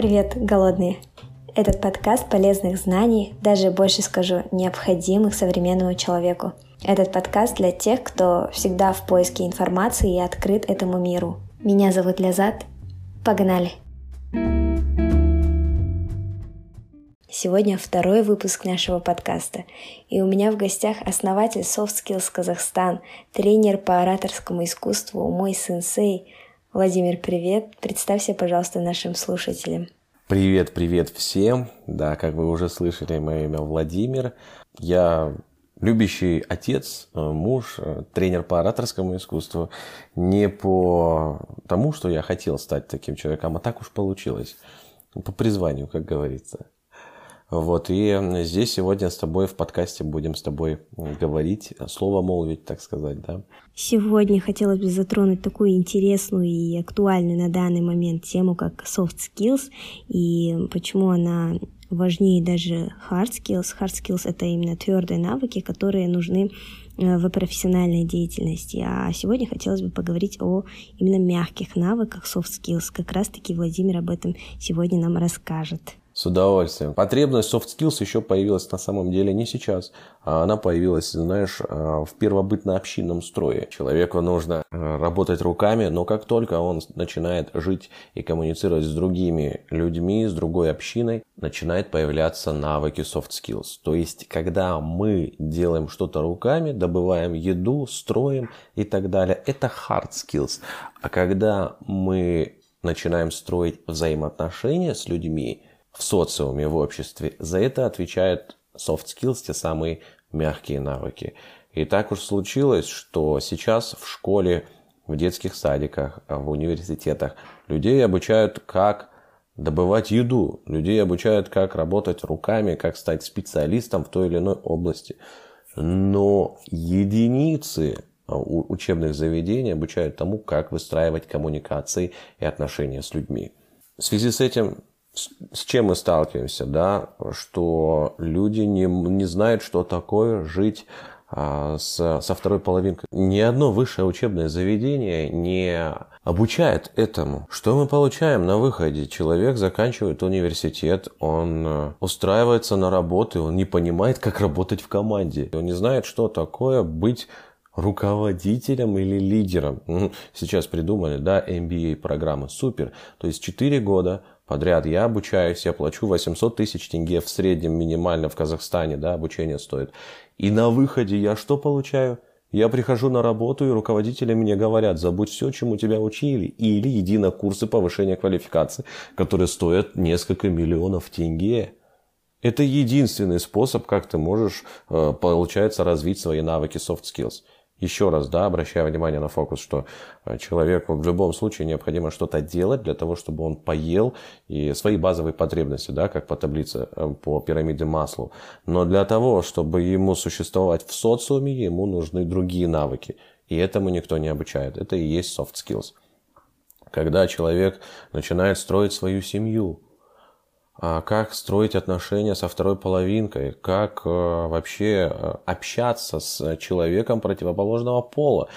Привет, голодные! Этот подкаст полезных знаний, даже больше скажу, необходимых современному человеку. Этот подкаст для тех, кто всегда в поиске информации и открыт этому миру. Меня зовут Лязат. Погнали! Сегодня второй выпуск нашего подкаста, и у меня в гостях основатель Soft Skills Казахстан, тренер по ораторскому искусству, мой сенсей. Владимир, привет! Представься, пожалуйста, нашим слушателям. Привет, привет всем! Да, как вы уже слышали, мое имя Владимир. Я любящий отец, э, муж, э, тренер по ораторскому искусству. Не по тому, что я хотел стать таким человеком, а так уж получилось. По призванию, как говорится. Вот, и здесь сегодня с тобой в подкасте будем с тобой говорить, слово молвить, так сказать, да. Сегодня хотелось бы затронуть такую интересную и актуальную на данный момент тему, как soft skills, и почему она важнее даже hard skills. Hard skills — это именно твердые навыки, которые нужны э, в профессиональной деятельности. А сегодня хотелось бы поговорить о именно мягких навыках soft skills. Как раз-таки Владимир об этом сегодня нам расскажет. С удовольствием. Потребность soft skills еще появилась на самом деле не сейчас, а она появилась, знаешь, а, в первобытно-общинном строе. Человеку нужно а, работать руками, но как только он начинает жить и коммуницировать с другими людьми, с другой общиной, начинает появляться навыки soft skills. То есть, когда мы делаем что-то руками, добываем еду, строим и так далее, это hard skills. А когда мы начинаем строить взаимоотношения с людьми, в социуме, в обществе. За это отвечают soft skills, те самые мягкие навыки. И так уж случилось, что сейчас в школе, в детских садиках, в университетах людей обучают, как добывать еду, людей обучают, как работать руками, как стать специалистом в той или иной области. Но единицы учебных заведений обучают тому, как выстраивать коммуникации и отношения с людьми. В связи с этим с чем мы сталкиваемся, да, что люди не, не знают, что такое жить а, с, со второй половинкой. Ни одно высшее учебное заведение не обучает этому. Что мы получаем на выходе? Человек заканчивает университет, он э, устраивается на работу, он не понимает, как работать в команде. Он не знает, что такое быть руководителем или лидером. Сейчас придумали, да, MBA программы, супер. То есть 4 года подряд я обучаюсь, я плачу 800 тысяч тенге в среднем минимально в Казахстане, да, обучение стоит. И на выходе я что получаю? Я прихожу на работу, и руководители мне говорят, забудь все, чему тебя учили, или иди на курсы повышения квалификации, которые стоят несколько миллионов тенге. Это единственный способ, как ты можешь, э, получается, развить свои навыки soft skills. Еще раз, да, обращая внимание на фокус, что э, человеку в любом случае необходимо что-то делать для того, чтобы он поел и свои базовые потребности, да, как по таблице, э, по пирамиде Маслу. Но для того, чтобы ему существовать в социуме, ему нужны другие навыки. И этому никто не обучает. Это и есть soft skills. Когда человек начинает строить свою семью, как строить отношения со второй половинкой, как э, вообще э, общаться с человеком противоположного пола.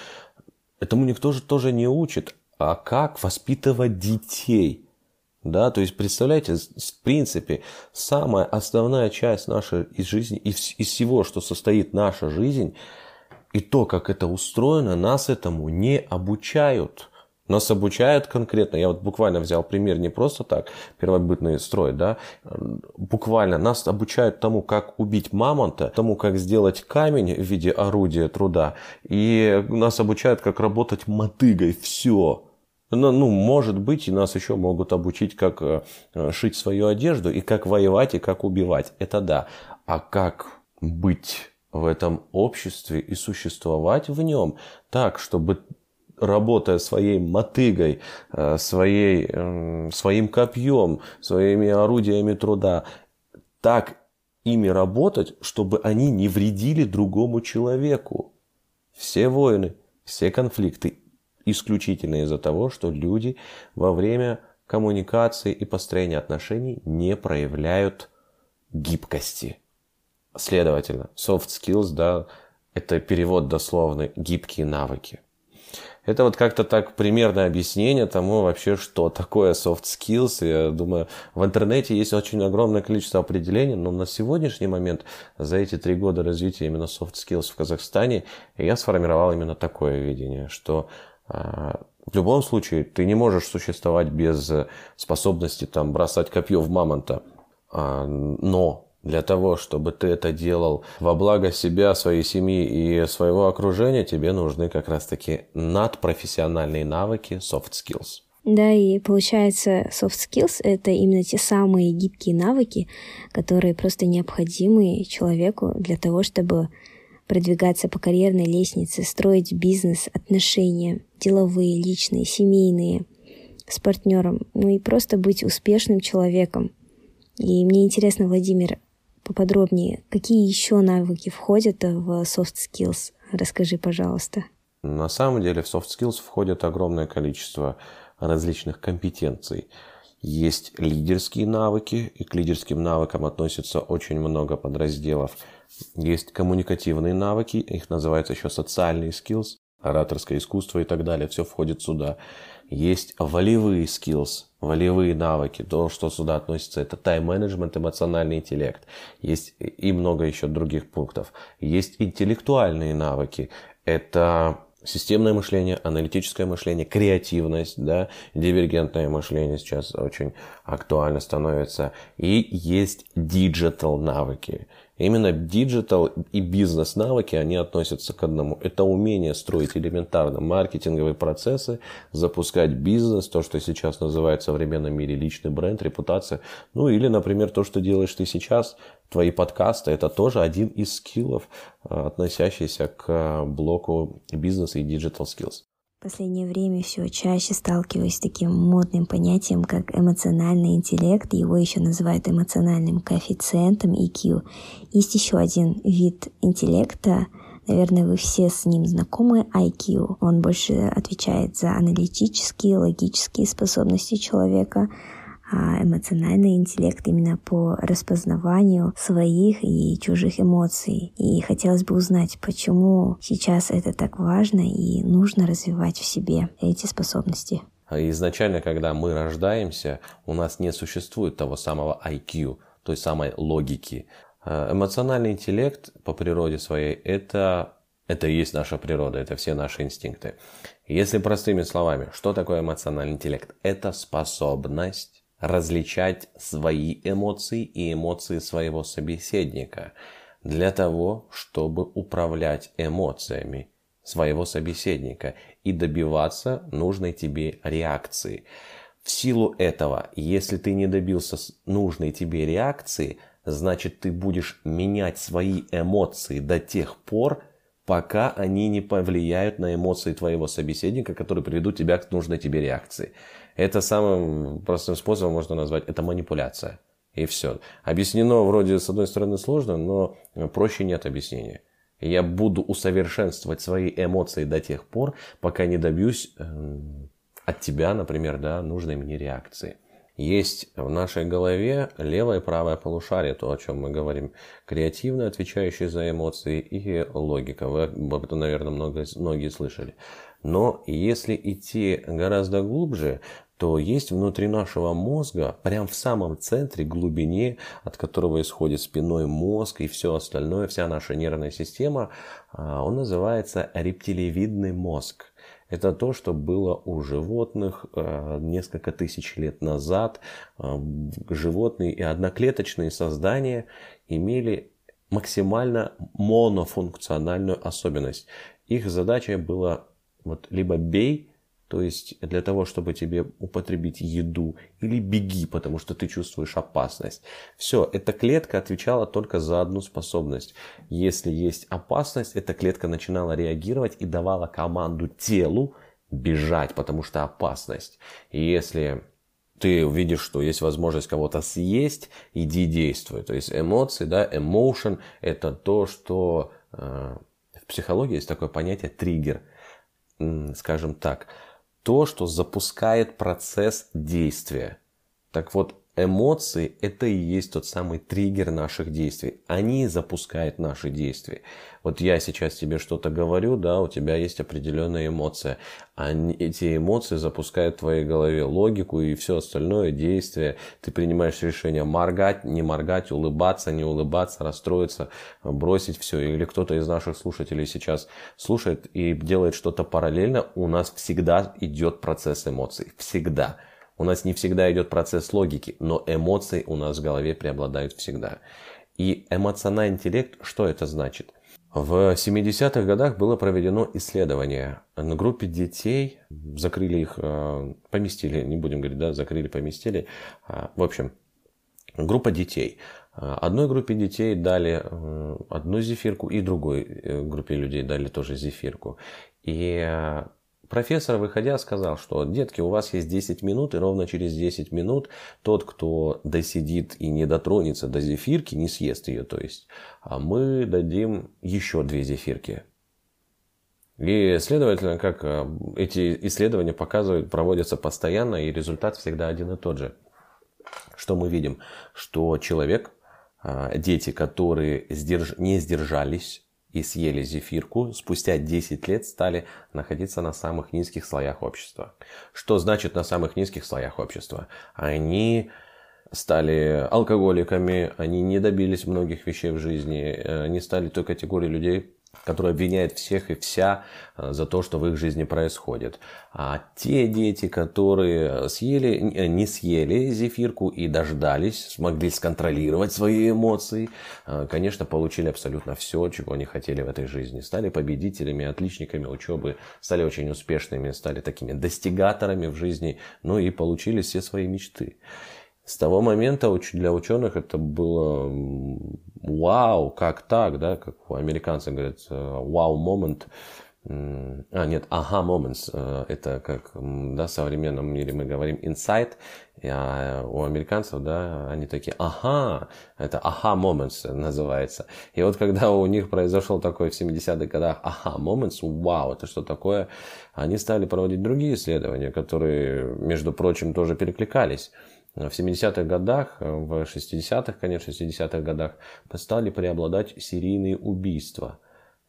Этому никто же тоже не учит. А как воспитывать детей? Да, то есть, представляете, в принципе, самая основная часть нашей из жизни, из, из всего, что состоит наша жизнь, и то, как это устроено, нас этому не обучают. Нас обучают конкретно. Я вот буквально взял пример не просто так, первобытный строй, да. Буквально нас обучают тому, как убить мамонта, тому, как сделать камень в виде орудия труда. И нас обучают, как работать мотыгой. Все. Ну, ну, может быть, и нас еще могут обучить, как э, шить свою одежду, и как воевать, и как убивать. Это да. А как быть в этом обществе и существовать в нем так, чтобы работая своей мотыгой, э, своей, эм, своим копьем, своими орудиями труда, так ими работать, чтобы они не вредили другому человеку. Все войны, все конфликты исключительно из-за того, что люди во время коммуникации и построения отношений не проявляют гибкости. Следовательно, soft skills, да, это перевод дословный гибкие навыки. Это вот как-то так примерное объяснение тому вообще, что такое soft skills. Я думаю, в интернете есть очень огромное количество определений, но на сегодняшний момент, за эти три года развития именно soft skills в Казахстане, я сформировал именно такое видение, что а, в любом случае ты не можешь существовать без способности там бросать копье в мамонта. А, но для того, чтобы ты это делал во благо себя, своей семьи и своего окружения, тебе нужны как раз-таки надпрофессиональные навыки, soft skills. Да, и получается, soft skills — это именно те самые гибкие навыки, которые просто необходимы человеку для того, чтобы продвигаться по карьерной лестнице, строить бизнес, отношения, деловые, личные, семейные, с партнером, ну и просто быть успешным человеком. И мне интересно, Владимир, поподробнее, какие еще навыки входят в soft skills? Расскажи, пожалуйста. На самом деле в soft skills входит огромное количество различных компетенций. Есть лидерские навыки, и к лидерским навыкам относится очень много подразделов. Есть коммуникативные навыки, их называется еще социальные skills, ораторское искусство и так далее. Все входит сюда. Есть волевые skills, волевые навыки. То, что сюда относится, это тайм-менеджмент, эмоциональный интеллект. Есть и много еще других пунктов. Есть интеллектуальные навыки. Это системное мышление, аналитическое мышление, креативность, да, дивергентное мышление сейчас очень актуально становится. И есть digital навыки. Именно digital и бизнес навыки, они относятся к одному. Это умение строить элементарно маркетинговые процессы, запускать бизнес, то, что сейчас называют в современном мире личный бренд, репутация. Ну или, например, то, что делаешь ты сейчас, твои подкасты, это тоже один из скиллов, а, относящийся к блоку бизнеса и digital skills последнее время все чаще сталкиваюсь с таким модным понятием, как эмоциональный интеллект. Его еще называют эмоциональным коэффициентом EQ. Есть еще один вид интеллекта, Наверное, вы все с ним знакомы, IQ. Он больше отвечает за аналитические, логические способности человека, эмоциональный интеллект именно по распознаванию своих и чужих эмоций. И хотелось бы узнать, почему сейчас это так важно и нужно развивать в себе эти способности. А изначально, когда мы рождаемся, у нас не существует того самого IQ, той самой логики. А эмоциональный интеллект по природе своей это это и есть наша природа, это все наши инстинкты. Если простыми словами, что такое эмоциональный интеллект? Это способность различать свои эмоции и эмоции своего собеседника для того, чтобы управлять эмоциями своего собеседника и добиваться нужной тебе реакции. В силу этого, если ты не добился нужной тебе реакции, значит ты будешь менять свои эмоции до тех пор, пока они не повлияют на эмоции твоего собеседника, которые приведут тебя к нужной тебе реакции. Это самым простым способом можно назвать, это манипуляция. И все. Объяснено вроде с одной стороны сложно, но проще нет объяснения. Я буду усовершенствовать свои эмоции до тех пор, пока не добьюсь э, от тебя, например, да, нужной мне реакции. Есть в нашей голове левое и правое полушарие, то, о чем мы говорим, креативно отвечающее за эмоции и логика. Вы об этом, наверное, много, многие слышали. Но если идти гораздо глубже, то есть внутри нашего мозга, прямо в самом центре, глубине, от которого исходит спиной мозг и все остальное, вся наша нервная система, а, он называется рептилевидный мозг. Это то, что было у животных а, несколько тысяч лет назад. А, животные и одноклеточные создания имели максимально монофункциональную особенность. Их задача была вот либо бей, то есть для того, чтобы тебе употребить еду, или беги, потому что ты чувствуешь опасность. Все, эта клетка отвечала только за одну способность. Если есть опасность, эта клетка начинала реагировать и давала команду телу бежать, потому что опасность. И если ты видишь, что есть возможность кого-то съесть, иди действуй. То есть эмоции, да, emotion – это то, что э, в психологии есть такое понятие триггер – скажем так, то, что запускает процесс действия. Так вот, Эмоции – это и есть тот самый триггер наших действий. Они запускают наши действия. Вот я сейчас тебе что-то говорю, да, у тебя есть определенная эмоция. Они, эти эмоции запускают в твоей голове логику и все остальное действие. Ты принимаешь решение моргать, не моргать, улыбаться, не улыбаться, расстроиться, бросить все. Или кто-то из наших слушателей сейчас слушает и делает что-то параллельно. У нас всегда идет процесс эмоций. Всегда. У нас не всегда идет процесс логики, но эмоции у нас в голове преобладают всегда. И эмоциональный интеллект, что это значит? В 70-х годах было проведено исследование на группе детей, закрыли их, э, поместили, не будем говорить, да, закрыли, поместили. А, в общем, группа детей. Одной группе детей дали э, одну зефирку, и другой э, группе людей дали тоже зефирку. И Профессор, выходя, сказал, что, детки, у вас есть 10 минут, и ровно через 10 минут тот, кто досидит и не дотронется до зефирки, не съест ее, то есть, а мы дадим еще две зефирки. И, следовательно, как э, эти исследования показывают, проводятся постоянно, и результат всегда один и тот же. Что мы видим? Что человек, э, дети, которые не сдержались, и съели зефирку, спустя 10 лет стали находиться на самых низких слоях общества. Что значит на самых низких слоях общества? Они стали алкоголиками, они не добились многих вещей в жизни, они стали той категорией людей, который обвиняет всех и вся э, за то, что в их жизни происходит. А те дети, которые съели, э, не съели зефирку и дождались, смогли сконтролировать свои эмоции, э, конечно, получили абсолютно все, чего они хотели в этой жизни. Стали победителями, отличниками учебы, стали очень успешными, стали такими достигаторами в жизни, ну и получили все свои мечты. С того момента для ученых это было вау, как так, да, как американцы говорят, вау момент. А, нет, ага moments, э, это как, да, в современном мире мы говорим insight, а у американцев, да, они такие, ага, это ага moments называется. И вот когда у них произошел такой в 70-х годах ага moments, вау, это что такое, они стали проводить другие исследования, которые, между прочим, тоже перекликались в 70-х годах, в 60-х, конечно, 60-х годах стали преобладать серийные убийства.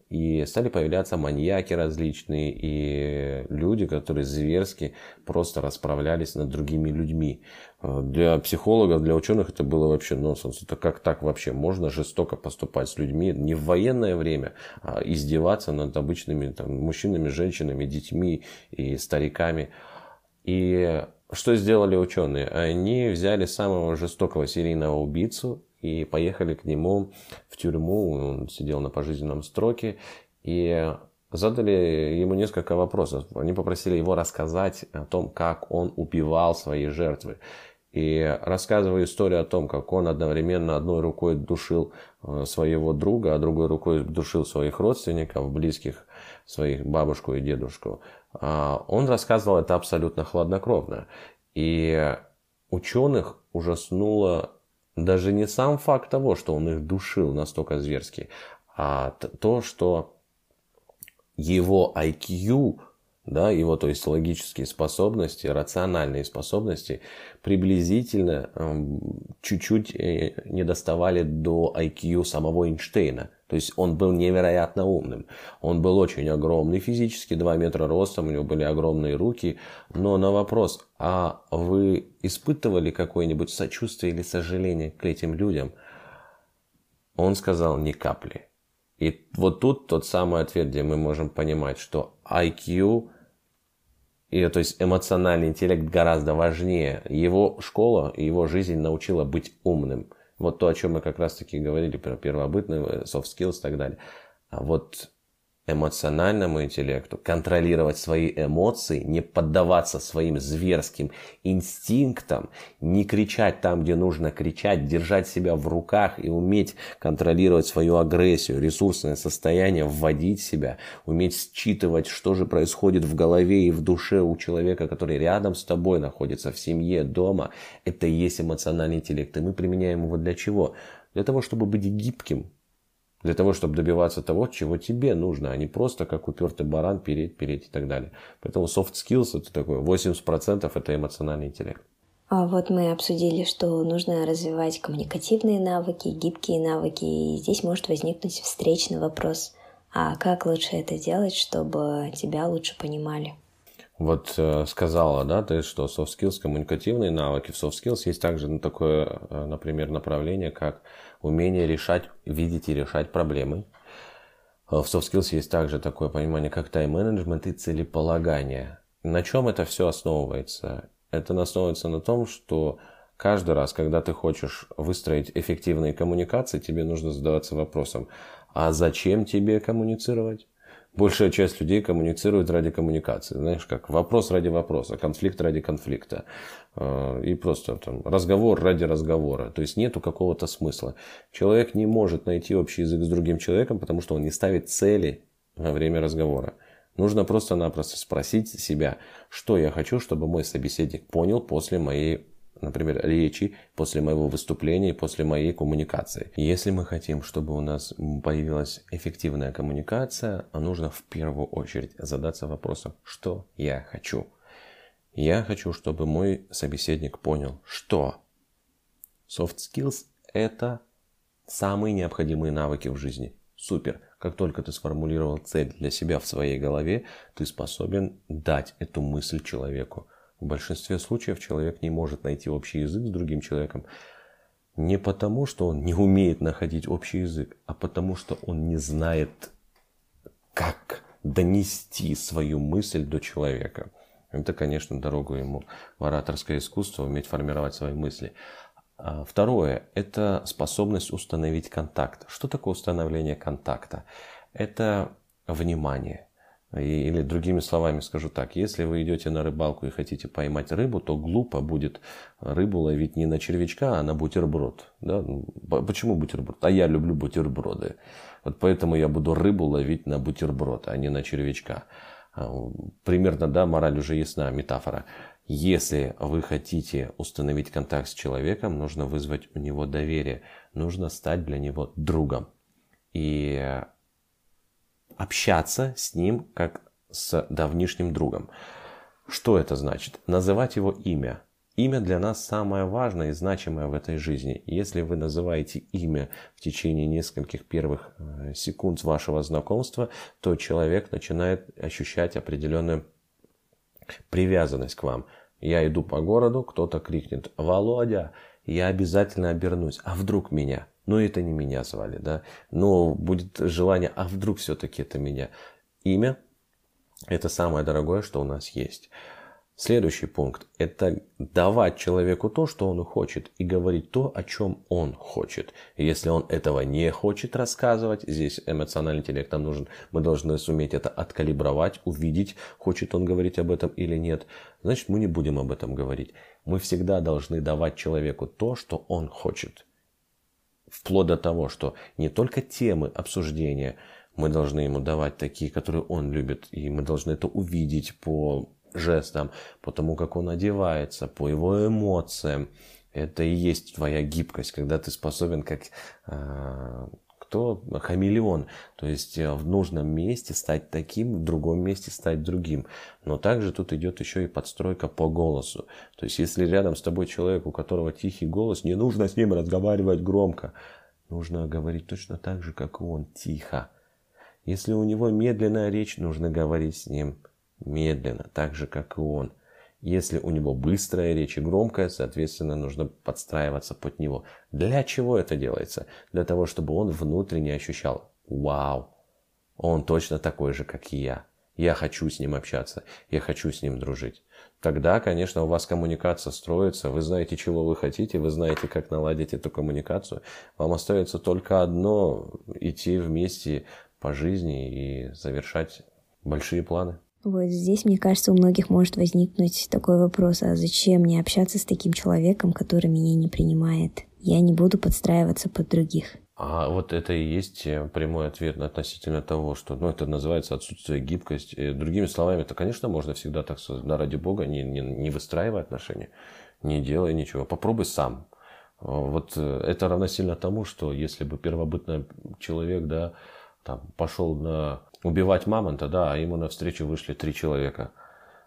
И стали появляться маньяки различные и люди, которые зверски просто расправлялись над другими людьми. Для психологов, для ученых это было вообще нонсенс. Это как так вообще можно жестоко поступать с людьми не в военное время, а издеваться над обычными там, мужчинами, женщинами, детьми и стариками. И что сделали ученые? Они взяли самого жестокого серийного убийцу и поехали к нему в тюрьму. Он сидел на пожизненном строке. И задали ему несколько вопросов. Они попросили его рассказать о том, как он убивал свои жертвы. И рассказывая историю о том, как он одновременно одной рукой душил э, своего друга, а другой рукой душил своих родственников, близких, своих бабушку и дедушку, а, он рассказывал это абсолютно хладнокровно. И ученых ужаснуло даже не сам факт того, что он их душил настолько зверски, а то, что его IQ да, его, то есть логические способности, рациональные способности приблизительно эм, чуть-чуть э, не доставали до IQ самого Эйнштейна. То есть он был невероятно умным. Он был очень огромный физически, 2 метра ростом, у него были огромные руки. Но на вопрос, а вы испытывали какое-нибудь сочувствие или сожаление к этим людям? Он сказал ни капли. И вот тут тот самый ответ, где мы можем понимать, что IQ и, то есть эмоциональный интеллект гораздо важнее. Его школа, его жизнь научила быть умным. Вот то, о чем мы как раз-таки говорили про первобытные э, soft skills и так далее. А вот эмоциональному интеллекту, контролировать свои эмоции, не поддаваться своим зверским инстинктам, не кричать там, где нужно кричать, держать себя в руках и уметь контролировать свою агрессию, ресурсное состояние, вводить себя, уметь считывать, что же происходит в голове и в душе у человека, который рядом с тобой находится, в семье, дома. Это и есть эмоциональный интеллект. И мы применяем его для чего? Для того, чтобы быть гибким, для того, чтобы добиваться того, чего тебе нужно, а не просто как упертый баран переть, переть и так далее. Поэтому soft skills это такое, 80% это эмоциональный интеллект. А вот мы обсудили, что нужно развивать коммуникативные навыки, гибкие навыки, и здесь может возникнуть встречный вопрос. А как лучше это делать, чтобы тебя лучше понимали? Вот э, сказала, да, ты, что soft skills, коммуникативные навыки. В soft skills есть также ну, такое, э, например, направление, как умение решать, видеть и решать проблемы. Э, в soft skills есть также такое понимание, как тайм-менеджмент и целеполагание. На чем это все основывается? Это основывается на том, что каждый раз, когда ты хочешь выстроить эффективные коммуникации, тебе нужно задаваться вопросом, а зачем тебе коммуницировать? Большая часть людей коммуницирует ради коммуникации. Знаешь, как вопрос ради вопроса, конфликт ради конфликта. Э, и просто там, разговор ради разговора. То есть нету какого-то смысла. Человек не может найти общий язык с другим человеком, потому что он не ставит цели во время разговора. Нужно просто-напросто спросить себя, что я хочу, чтобы мой собеседник понял после моей например, речи после моего выступления, после моей коммуникации. Если мы хотим, чтобы у нас появилась эффективная коммуникация, нужно в первую очередь задаться вопросом, что я хочу. Я хочу, чтобы мой собеседник понял, что soft skills – это самые необходимые навыки в жизни. Супер. Как только ты сформулировал цель для себя в своей голове, ты способен дать эту мысль человеку. В большинстве случаев человек не может найти общий язык с другим человеком не потому, что он не умеет находить общий язык, а потому, что он не знает, как донести свою мысль до человека. Это, конечно, дорогу ему в ораторское искусство, уметь формировать свои мысли. А второе – это способность установить контакт. Что такое установление контакта? Это внимание. Или другими словами скажу так, если вы идете на рыбалку и хотите поймать рыбу, то глупо будет рыбу ловить не на червячка, а на бутерброд. Да? Почему бутерброд? А я люблю бутерброды. Вот поэтому я буду рыбу ловить на бутерброд, а не на червячка. А, примерно, да, мораль уже ясна, метафора. Если вы хотите установить контакт с человеком, нужно вызвать у него доверие, нужно стать для него другом. И общаться с ним как с давнишним другом. Что это значит? Называть его имя. Имя для нас самое важное и значимое в этой жизни. Если вы называете имя в течение нескольких первых э, секунд вашего знакомства, то человек начинает ощущать определенную привязанность к вам. Я иду по городу, кто-то крикнет «Володя!» Я обязательно обернусь. А вдруг меня? Ну, это не меня звали, да? Но будет желание, а вдруг все-таки это меня? Имя – это самое дорогое, что у нас есть. Следующий пункт – это давать человеку то, что он хочет, и говорить то, о чем он хочет. Если он этого не хочет рассказывать, здесь эмоциональный интеллект нам нужен, мы должны суметь это откалибровать, увидеть, хочет он говорить об этом или нет, значит мы не будем об этом говорить. Мы всегда должны давать человеку то, что он хочет. Вплоть до того, что не только темы обсуждения мы должны ему давать такие, которые он любит, и мы должны это увидеть по жестам, по тому, как он одевается, по его эмоциям. Это и есть твоя гибкость, когда ты способен как э, кто хамелеон, то есть э, в нужном месте стать таким, в другом месте стать другим. Но также тут идет еще и подстройка по голосу. То есть если рядом с тобой человек, у которого тихий голос, не нужно с ним разговаривать громко. Нужно говорить точно так же, как и он, тихо. Если у него медленная речь, нужно говорить с ним медленно, так же, как и он. Если у него быстрая речь и громкая, соответственно, нужно подстраиваться под него. Для чего это делается? Для того, чтобы он внутренне ощущал «Вау, он точно такой же, как и я. Я хочу с ним общаться, я хочу с ним дружить». Тогда, конечно, у вас коммуникация строится, вы знаете, чего вы хотите, вы знаете, как наладить эту коммуникацию. Вам остается только одно – идти вместе по жизни и завершать большие планы. Вот здесь, мне кажется, у многих может возникнуть такой вопрос, а зачем мне общаться с таким человеком, который меня не принимает? Я не буду подстраиваться под других. А вот это и есть э, прямой ответ относительно того, что ну, это называется отсутствие гибкости. Другими словами, это, конечно, можно всегда так да, ради бога, не, не, не выстраивай отношения, не делай ничего, попробуй сам. Вот э, это равносильно тому, что если бы первобытный человек, да, там, пошел на убивать мамонта, да, а ему навстречу вышли три человека.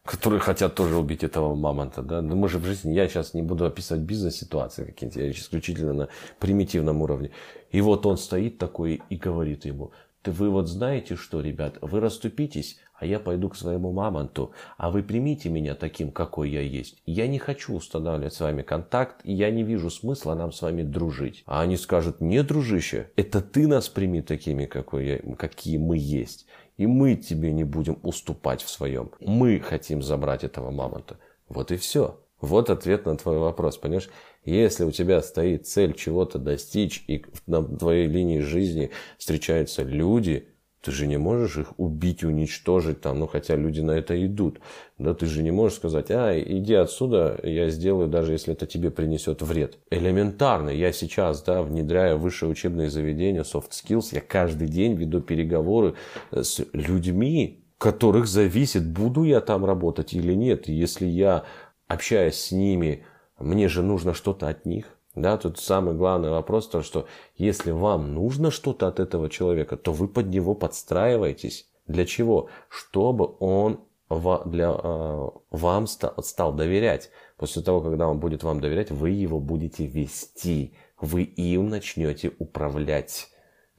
которые хотят тоже убить этого мамонта, да. Но мы же в жизни, я сейчас не буду описывать бизнес-ситуации какие-то, я исключительно на примитивном уровне. И вот он стоит такой и говорит ему, ты вы вот знаете что, ребят, вы расступитесь, а я пойду к своему мамонту, а вы примите меня таким, какой я есть. Я не хочу устанавливать с вами контакт, и я не вижу смысла нам с вами дружить. А они скажут, не, дружище, это ты нас прими такими, какой я, какие мы есть. И мы тебе не будем уступать в своем. Мы хотим забрать этого мамонта. Вот и все. Вот ответ на твой вопрос, понимаешь? Если у тебя стоит цель чего-то достичь, и на твоей линии жизни встречаются люди, ты же не можешь их убить, уничтожить там, ну хотя люди на это идут. Да, ты же не можешь сказать, а, иди отсюда, я сделаю, даже если это тебе принесет вред. Элементарно, я сейчас, да, внедряя высшее учебное заведение soft skills, я каждый день веду переговоры с людьми, которых зависит, буду я там работать или нет. И если я общаясь с ними, мне же нужно что-то от них. Да, тут самый главный вопрос, то, что если вам нужно что-то от этого человека, то вы под него подстраиваетесь. Для чего? Чтобы он для, э, вам стал, стал доверять. После того, когда он будет вам доверять, вы его будете вести. Вы им начнете управлять.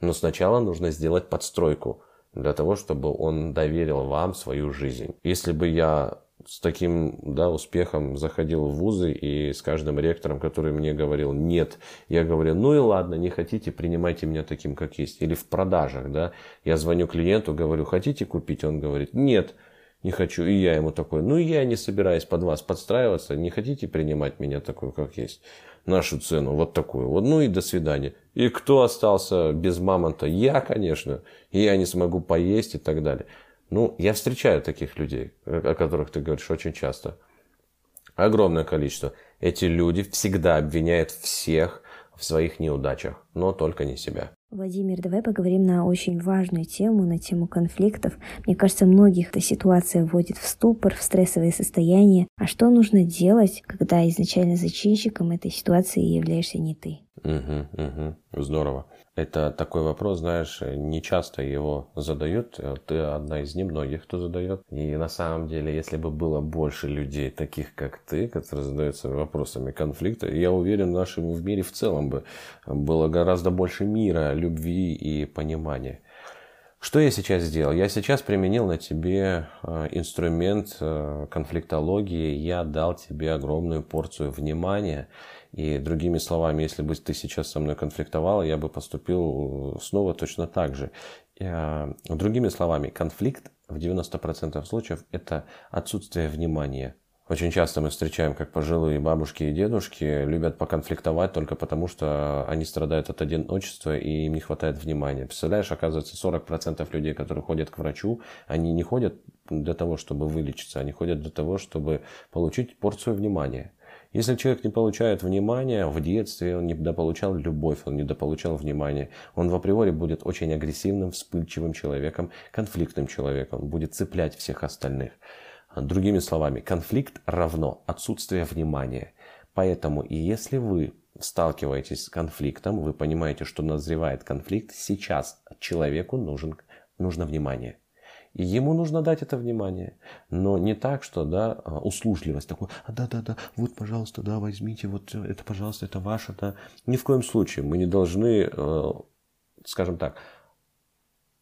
Но сначала нужно сделать подстройку для того, чтобы он доверил вам свою жизнь. Если бы я с таким да, успехом заходил в вузы и с каждым ректором, который мне говорил «нет», я говорю «ну и ладно, не хотите, принимайте меня таким, как есть». Или в продажах, да, я звоню клиенту, говорю «хотите купить?» Он говорит «нет, не хочу». И я ему такой «ну я не собираюсь под вас подстраиваться, не хотите принимать меня такой, как есть?» нашу цену, вот такую вот, ну и до свидания. И кто остался без мамонта? Я, конечно. И я не смогу поесть и так далее. Ну, я встречаю таких людей, о которых ты говоришь очень часто. Огромное количество. Эти люди всегда обвиняют всех в своих неудачах, но только не себя. Владимир, давай поговорим на очень важную тему, на тему конфликтов. Мне кажется, многих эта ситуация вводит в ступор, в стрессовое состояние. А что нужно делать, когда изначально зачинщиком этой ситуации являешься не ты? Угу, угу, здорово. Это такой вопрос, знаешь, не часто его задают. Ты одна из немногих, кто задает. И на самом деле, если бы было больше людей, таких как ты, которые задаются вопросами конфликта, я уверен, нашему в мире в целом бы было гораздо больше мира, любви и понимания. Что я сейчас сделал? Я сейчас применил на тебе э, инструмент э, конфликтологии. Я дал тебе огромную порцию внимания и другими словами, если бы ты сейчас со мной конфликтовал, я бы поступил э, снова точно так же. Э, другими словами, конфликт в 90% случаев это отсутствие внимания. Очень часто мы встречаем, как пожилые бабушки и дедушки любят поконфликтовать только потому, что они страдают от одиночества и им не хватает внимания. Представляешь, оказывается, 40% людей, которые ходят к врачу, они не ходят для того, чтобы вылечиться, они ходят для того, чтобы получить порцию внимания. Если человек не получает внимания в детстве, он не дополучал любовь, он не дополучал внимания, он в априори будет очень агрессивным, вспыльчивым человеком, конфликтным человеком, будет цеплять всех остальных. Другими словами, конфликт равно отсутствие внимания. Поэтому и если вы сталкиваетесь с конфликтом, вы понимаете, что назревает конфликт, сейчас человеку нужен, нужно внимание. И ему нужно дать это внимание. Но не так, что, да, а, услужливость такой, а, да-да-да, вот, пожалуйста, да, возьмите, вот это, пожалуйста, это ваше, да. Ни в коем случае мы не должны, э, скажем так,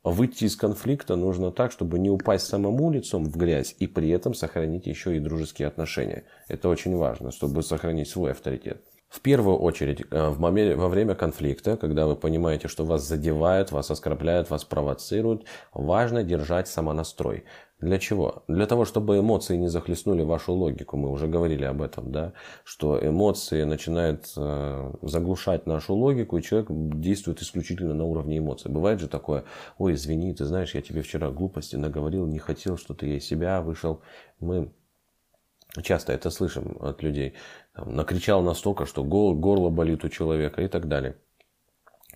выйти из конфликта нужно так, чтобы не упасть самому лицом в грязь и при этом сохранить еще и дружеские отношения. Это очень важно, чтобы сохранить свой авторитет. В первую очередь, э, в момент, во время конфликта, когда вы понимаете, что вас задевают, вас оскорбляют, вас провоцируют, важно держать самонастрой. Для чего? Для того, чтобы эмоции не захлестнули вашу логику. Мы уже говорили об этом, да? Что эмоции начинают э, заглушать нашу логику, и человек действует исключительно на уровне эмоций. Бывает же такое, ой, извини, ты знаешь, я тебе вчера глупости наговорил, не хотел, что-то я из себя вышел. Мы часто это слышим от людей там, накричал настолько, что горло болит у человека и так далее.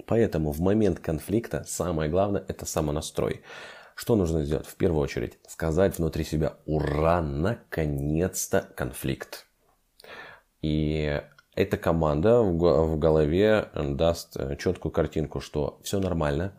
Поэтому в момент конфликта самое главное это самонастрой. Что нужно сделать? В первую очередь сказать внутри себя «Ура! Наконец-то конфликт!» И эта команда в голове даст четкую картинку, что все нормально,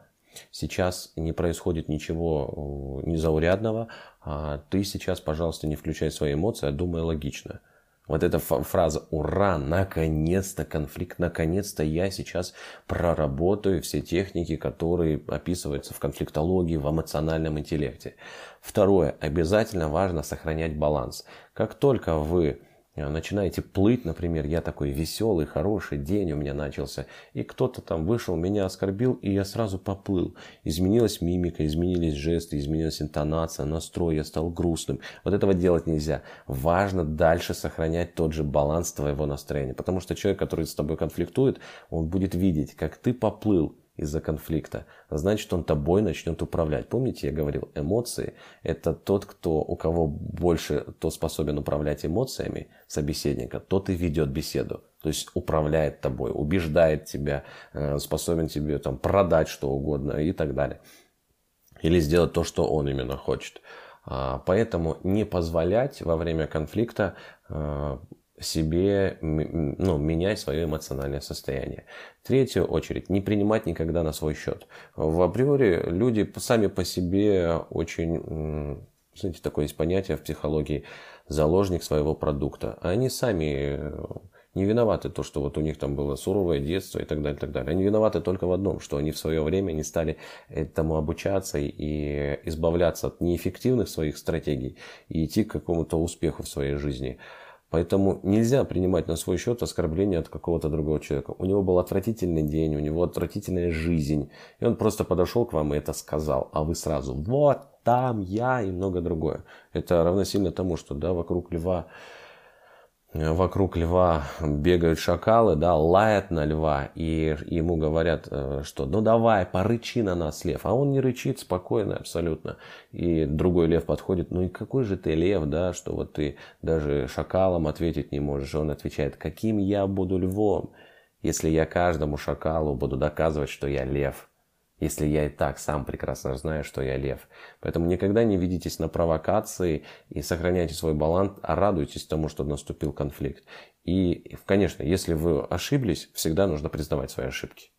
Сейчас не происходит ничего э, незаурядного. А ты сейчас, пожалуйста, не включай свои эмоции, а думай логично. Вот эта фраза «Ура! Наконец-то конфликт! Наконец-то я сейчас проработаю все техники, которые описываются в конфликтологии, в эмоциональном интеллекте». Второе. Обязательно важно сохранять баланс. Как только вы начинаете плыть, например, я такой веселый, хороший день у меня начался, и кто-то там вышел, меня оскорбил, и я сразу поплыл. Изменилась мимика, изменились жесты, изменилась интонация, настрой, я стал грустным. Вот этого делать нельзя. Важно дальше сохранять тот же баланс твоего настроения, потому что человек, который с тобой конфликтует, он будет видеть, как ты поплыл, из-за конфликта, значит он тобой начнет управлять. Помните, я говорил, эмоции – это тот, кто, у кого больше, кто способен управлять эмоциями собеседника, тот и ведет беседу. То есть управляет тобой, убеждает тебя, э, способен тебе там, продать что угодно и так далее. Или сделать то, что он именно хочет. А, поэтому не позволять во время конфликта э, себе ну, менять свое эмоциональное состояние. Третью очередь, не принимать никогда на свой счет. В априори люди сами по себе очень, знаете, такое есть понятие в психологии, заложник своего продукта. Они сами э, не виноваты то, что вот у них там было суровое детство и так далее, и так далее. Они виноваты только в одном, что они в свое время не стали этому обучаться и избавляться от неэффективных своих стратегий и идти к какому-то успеху в своей жизни. Поэтому нельзя принимать на свой счет оскорбления от какого-то другого человека. У него был отвратительный день, у него отвратительная жизнь. И он просто подошел к вам и это сказал. А вы сразу, вот там я и много другое. Это равносильно тому, что да, вокруг льва вокруг льва бегают шакалы, да, лают на льва, и ему говорят, э, что ну давай, порычи на нас, лев. А он не рычит, спокойно абсолютно. И другой лев подходит, ну и какой же ты лев, да, что вот ты даже шакалам ответить не можешь. Он отвечает, каким я буду львом, если я каждому шакалу буду доказывать, что я лев если я и так сам прекрасно знаю, что я лев. Поэтому никогда не ведитесь на провокации и сохраняйте свой баланс, а радуйтесь тому, что наступил конфликт. И, конечно, если вы ошиблись, всегда нужно признавать свои ошибки.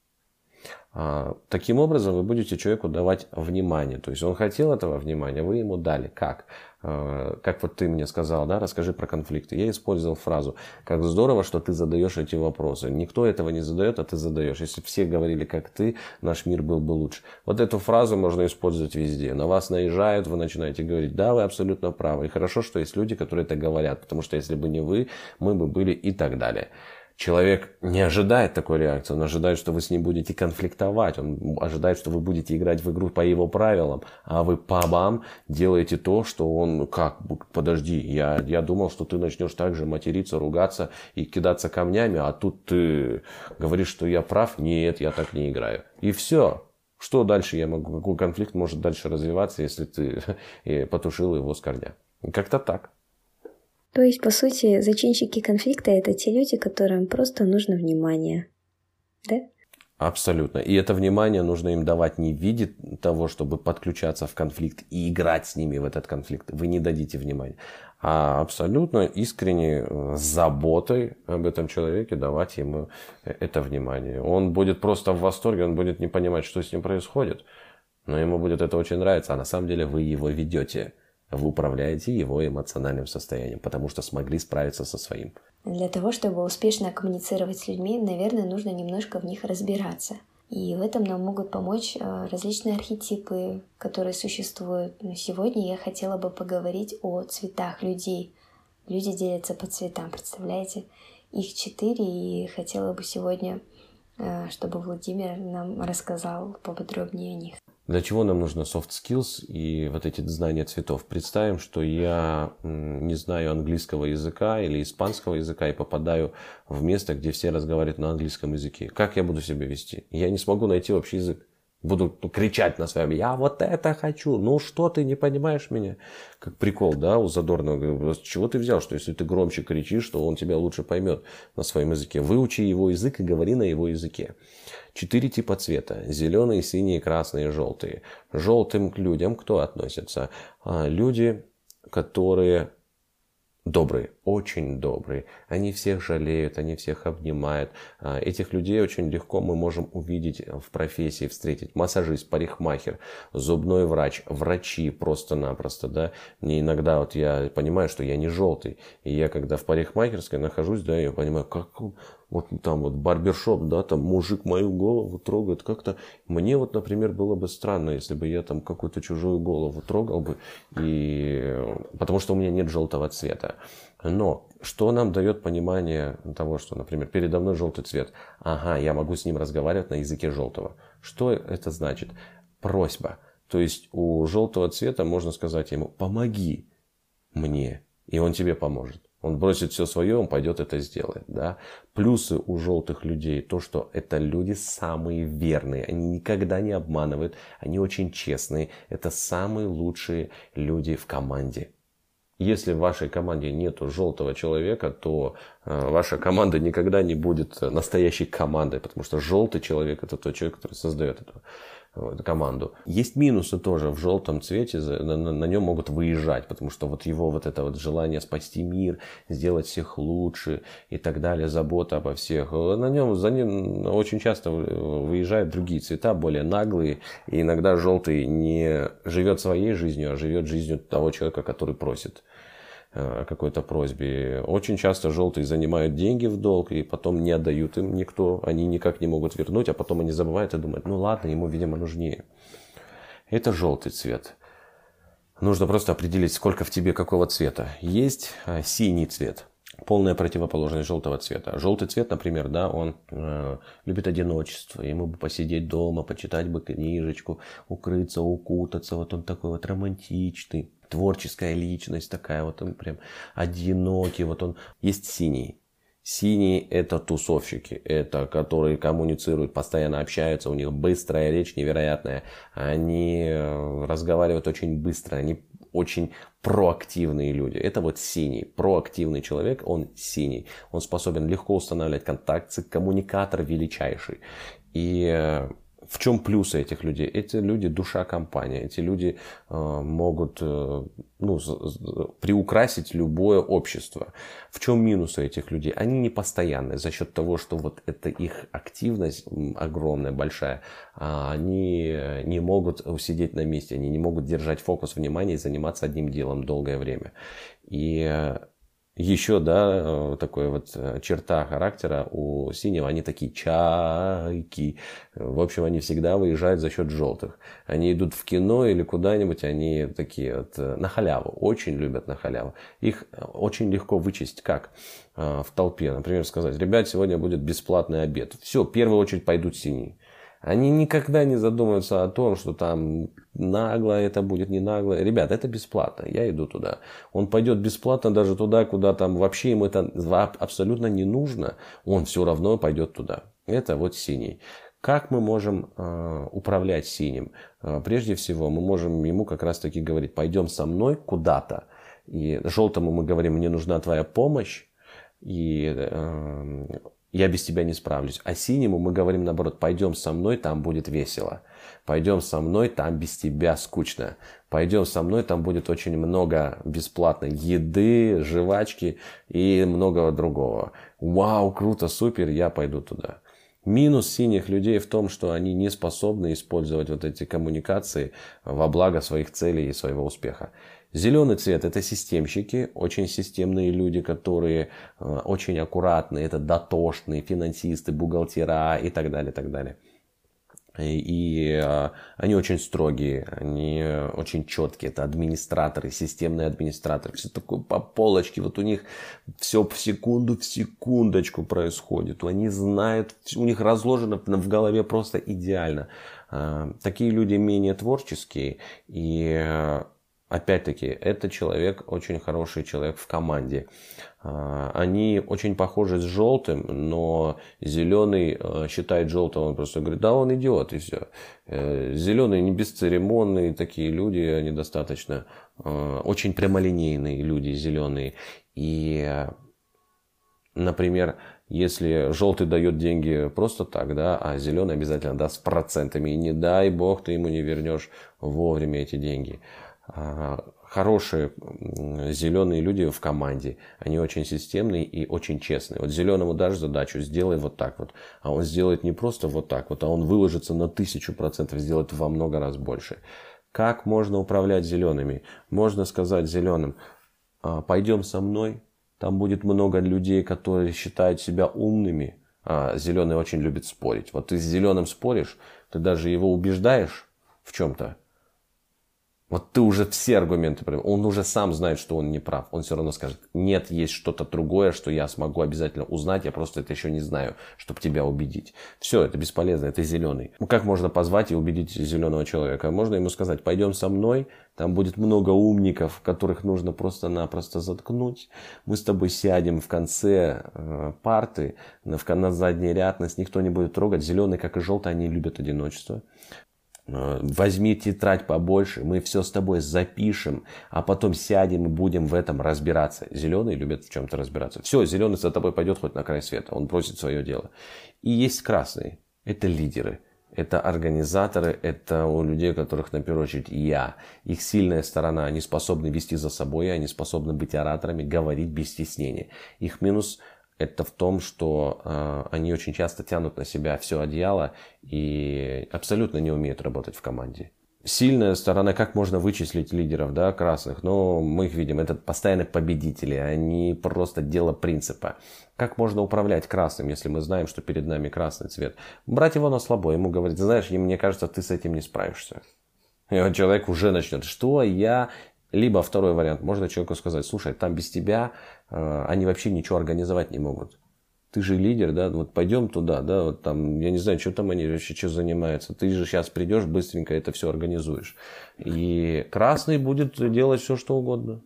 А, таким образом, вы будете человеку давать внимание. То есть он хотел этого внимания, вы ему дали. Как? А, как вот ты мне сказал, да, расскажи про конфликты. Я использовал фразу, как здорово, что ты задаешь эти вопросы. Никто этого не задает, а ты задаешь. Если все говорили, как ты, наш мир был бы лучше. Вот эту фразу можно использовать везде. На вас наезжают, вы начинаете говорить, да, вы абсолютно правы. И хорошо, что есть люди, которые это говорят, потому что если бы не вы, мы бы были и так далее. Человек не ожидает такой реакции, он ожидает, что вы с ним будете конфликтовать, он ожидает, что вы будете играть в игру по его правилам, а вы по бам делаете то, что он, как, подожди, я, я думал, что ты начнешь так же материться, ругаться и кидаться камнями, а тут ты говоришь, что я прав, нет, я так не играю. И все. Что дальше я могу, какой конфликт может дальше развиваться, если ты потушил его с корня? Как-то так. То есть, по сути, зачинщики конфликта — это те люди, которым просто нужно внимание. Да? Абсолютно. И это внимание нужно им давать не в виде того, чтобы подключаться в конфликт и играть с ними в этот конфликт. Вы не дадите внимания. А абсолютно искренне, э, с заботой об этом человеке давать ему э, это внимание. Он будет просто в восторге, он будет не понимать, что с ним происходит. Но ему будет это очень нравиться, а на самом деле вы его ведете вы управляете его эмоциональным состоянием, потому что смогли справиться со своим. Для того, чтобы успешно коммуницировать с людьми, наверное, нужно немножко в них разбираться. И в этом нам могут помочь э, различные архетипы, которые существуют. Но сегодня я хотела бы поговорить о цветах людей. Люди делятся по цветам, представляете? Их четыре, и хотела бы сегодня, э, чтобы Владимир нам рассказал поподробнее о них. Для чего нам нужно soft skills и вот эти знания цветов? Представим, что я не знаю английского языка или испанского языка и попадаю в место, где все разговаривают на английском языке. Как я буду себя вести? Я не смогу найти общий язык. Буду кричать на своем, я вот это хочу, ну что ты не понимаешь меня? Как прикол, да, у Задорнова, с чего ты взял, что если ты громче кричишь, то он тебя лучше поймет на своем языке. Выучи его язык и говори на его языке. Четыре типа цвета. Зеленые, синие, красные, желтые. Желтым к людям кто относится? А, люди, которые добрые. Очень добрые. Они всех жалеют, они всех обнимают. А, этих людей очень легко мы можем увидеть в профессии, встретить. Массажист, парикмахер, зубной врач, врачи просто-напросто. Да? Мне иногда вот я понимаю, что я не желтый. И я когда в парикмахерской нахожусь, да, я понимаю, как вот там вот барбершоп, да, там мужик мою голову трогает как-то. Мне вот, например, было бы странно, если бы я там какую-то чужую голову трогал бы, и... потому что у меня нет желтого цвета. Но что нам дает понимание того, что, например, передо мной желтый цвет? Ага, я могу с ним разговаривать на языке желтого. Что это значит? Просьба. То есть у желтого цвета можно сказать ему «помоги мне», и он тебе поможет. Он бросит все свое, он пойдет это сделает. Да? Плюсы у желтых людей то, что это люди самые верные. Они никогда не обманывают, они очень честные. Это самые лучшие люди в команде. Если в вашей команде нет желтого человека, то э, ваша команда никогда не будет настоящей командой, потому что желтый человек это тот человек, который создает эту команду. Есть минусы тоже в желтом цвете, на, на, на нем могут выезжать, потому что вот его вот это вот желание спасти мир, сделать всех лучше и так далее, забота обо всех, на нем, за ним очень часто выезжают другие цвета, более наглые, и иногда желтый не живет своей жизнью, а живет жизнью того человека, который просит какой-то просьбе. Очень часто желтые занимают деньги в долг и потом не отдают им никто. Они никак не могут вернуть, а потом они забывают и думают, ну ладно, ему, видимо, нужнее. Это желтый цвет. Нужно просто определить, сколько в тебе какого цвета. Есть а, синий цвет. Полная противоположность желтого цвета. Желтый цвет, например, да, он э, любит одиночество. Ему бы посидеть дома, почитать бы книжечку, укрыться, укутаться. Вот он такой вот романтичный творческая личность такая, вот он прям одинокий, вот он. Есть синий. Синий – это тусовщики, это которые коммуницируют, постоянно общаются, у них быстрая речь невероятная, они э, разговаривают очень быстро, они очень проактивные люди. Это вот синий, проактивный человек, он синий. Он способен легко устанавливать контакты, коммуникатор величайший. И э, в чем плюсы этих людей? Эти люди душа компании, эти люди э, могут э, ну, приукрасить любое общество. В чем минусы этих людей? Они не постоянные за счет того, что вот эта их активность огромная, большая, а они не могут усидеть на месте, они не могут держать фокус внимания и заниматься одним делом долгое время. И э, еще, да, э, такой вот э, черта характера у синего, они такие чайки. В общем, они всегда выезжают за счет желтых. Они идут в кино или куда-нибудь, они такие вот э, на халяву, очень любят на халяву. Их очень легко вычесть как? В толпе, например, сказать, ребят, сегодня будет бесплатный обед. Все, в первую очередь пойдут синие. Они никогда не задумываются о том, что там нагло это будет, не нагло. Ребят, это бесплатно, я иду туда. Он пойдет бесплатно даже туда, куда там вообще ему это абсолютно не нужно. Он все равно пойдет туда. Это вот синий. Как мы можем э, управлять синим? Э, прежде всего, мы можем ему как раз таки говорить, пойдем со мной куда-то. И желтому мы говорим, мне нужна твоя помощь. И э, я без тебя не справлюсь. А синему мы говорим наоборот, пойдем со мной, там будет весело. Пойдем со мной, там без тебя скучно. Пойдем со мной, там будет очень много бесплатной еды, жвачки и многого другого. Вау, круто, супер, я пойду туда. Минус синих людей в том, что они не способны использовать вот эти коммуникации во благо своих целей и своего успеха. Зеленый цвет – это системщики, очень системные люди, которые э, очень аккуратные, это дотошные, финансисты, бухгалтера и так далее, так далее. И, и э, они очень строгие, они очень четкие, это администраторы, системные администраторы, все такое по полочке, вот у них все в секунду в секундочку происходит, они знают, у них разложено в голове просто идеально. Э, такие люди менее творческие и Опять-таки, это человек, очень хороший человек в команде. А, они очень похожи с желтым, но зеленый э, считает желтого, он просто говорит, да, он идиот, и все. Э, Зеленые не бесцеремонные такие люди, они достаточно э, очень прямолинейные люди, зеленые. И, например, если желтый дает деньги просто так, да, а зеленый обязательно даст с процентами, и не дай бог ты ему не вернешь вовремя эти деньги. А, хорошие зеленые люди в команде. Они очень системные и очень честные. Вот зеленому дашь задачу, сделай вот так вот. А он сделает не просто вот так вот, а он выложится на тысячу процентов, сделает во много раз больше. Как можно управлять зелеными? Можно сказать зеленым, «А, пойдем со мной, там будет много людей, которые считают себя умными. А зеленый очень любит спорить. Вот ты с зеленым споришь, ты даже его убеждаешь в чем-то, вот ты уже все аргументы, он уже сам знает, что он не прав. Он все равно скажет, нет, есть что-то другое, что я смогу обязательно узнать, я просто это еще не знаю, чтобы тебя убедить. Все, это бесполезно, это зеленый. Ну как можно позвать и убедить зеленого человека? Можно ему сказать, пойдем со мной, там будет много умников, которых нужно просто-напросто заткнуть. Мы с тобой сядем в конце э, парты, на, на задний ряд, нас никто не будет трогать. Зеленый, как и желтый, они любят одиночество. Э, возьми тетрадь побольше, мы все с тобой запишем, а потом сядем и будем в этом разбираться. Зеленый любит в чем-то разбираться. Все, зеленый за тобой пойдет хоть на край света, он бросит свое дело. И есть красный, это лидеры. Это организаторы, это у людей, которых на первую очередь я. Их сильная сторона, они способны вести за собой, они способны быть ораторами, говорить без стеснения. Их минус – это в том, что э, они очень часто тянут на себя все одеяло и абсолютно не умеют работать в команде. Сильная сторона, как можно вычислить лидеров, да, красных, но мы их видим, это постоянные победители, они просто дело принципа. Как можно управлять красным, если мы знаем, что перед нами красный цвет? Брать его на слабо, ему говорить, знаешь, мне кажется, ты с этим не справишься. И вот человек уже начнет, что я либо второй вариант, можно человеку сказать, слушай, там без тебя э, они вообще ничего организовать не могут. Ты же лидер, да, вот пойдем туда, да, вот там, я не знаю, что там они вообще что занимаются. Ты же сейчас придешь, быстренько это все организуешь. И красный будет делать все, что угодно.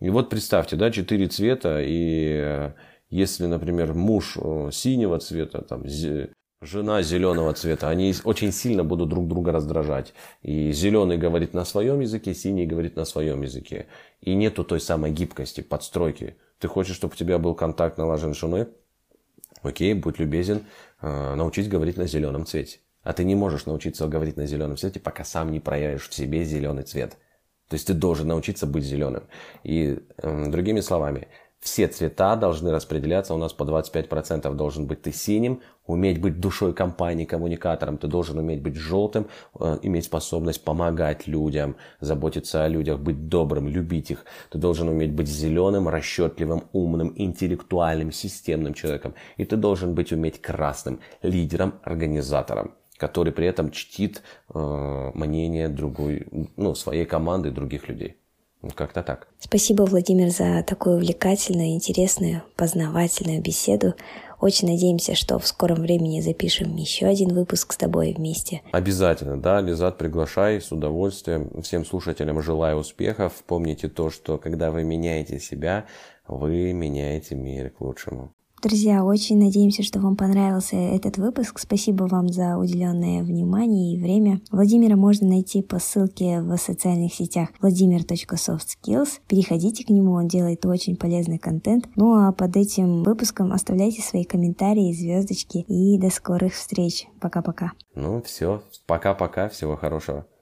И вот представьте, да, четыре цвета, и э, если, например, муж э, синего цвета, там, жена зеленого цвета, они очень сильно будут друг друга раздражать. И зеленый говорит на своем языке, синий говорит на своем языке. И нету той самой гибкости, подстройки. Ты хочешь, чтобы у тебя был контакт налажен с женой? Окей, будь любезен, э, научись говорить на зеленом цвете. А ты не можешь научиться говорить на зеленом цвете, пока сам не проявишь в себе зеленый цвет. То есть ты должен научиться быть зеленым. И э, другими словами, все цвета должны распределяться у нас по 25% должен быть ты синим, уметь быть душой компании, коммуникатором, ты должен уметь быть желтым, э, иметь способность помогать людям, заботиться о людях, быть добрым, любить их. Ты должен уметь быть зеленым, расчетливым, умным, интеллектуальным, системным человеком. И ты должен быть уметь красным, лидером, организатором который при этом чтит э, мнение другой, ну, своей команды и других людей. Ну, как-то так. Спасибо, Владимир, за такую увлекательную, интересную, познавательную беседу. Очень надеемся, что в скором времени запишем еще один выпуск с тобой вместе. Обязательно, да, Лизат, приглашай с удовольствием. Всем слушателям желаю успехов. Помните то, что когда вы меняете себя, вы меняете мир к лучшему. Друзья, очень надеемся, что вам понравился этот выпуск. Спасибо вам за уделенное внимание и время. Владимира можно найти по ссылке в социальных сетях vladimir.softskills. Переходите к нему, он делает очень полезный контент. Ну а под этим выпуском оставляйте свои комментарии, звездочки и до скорых встреч. Пока-пока. Ну все, пока-пока, всего хорошего.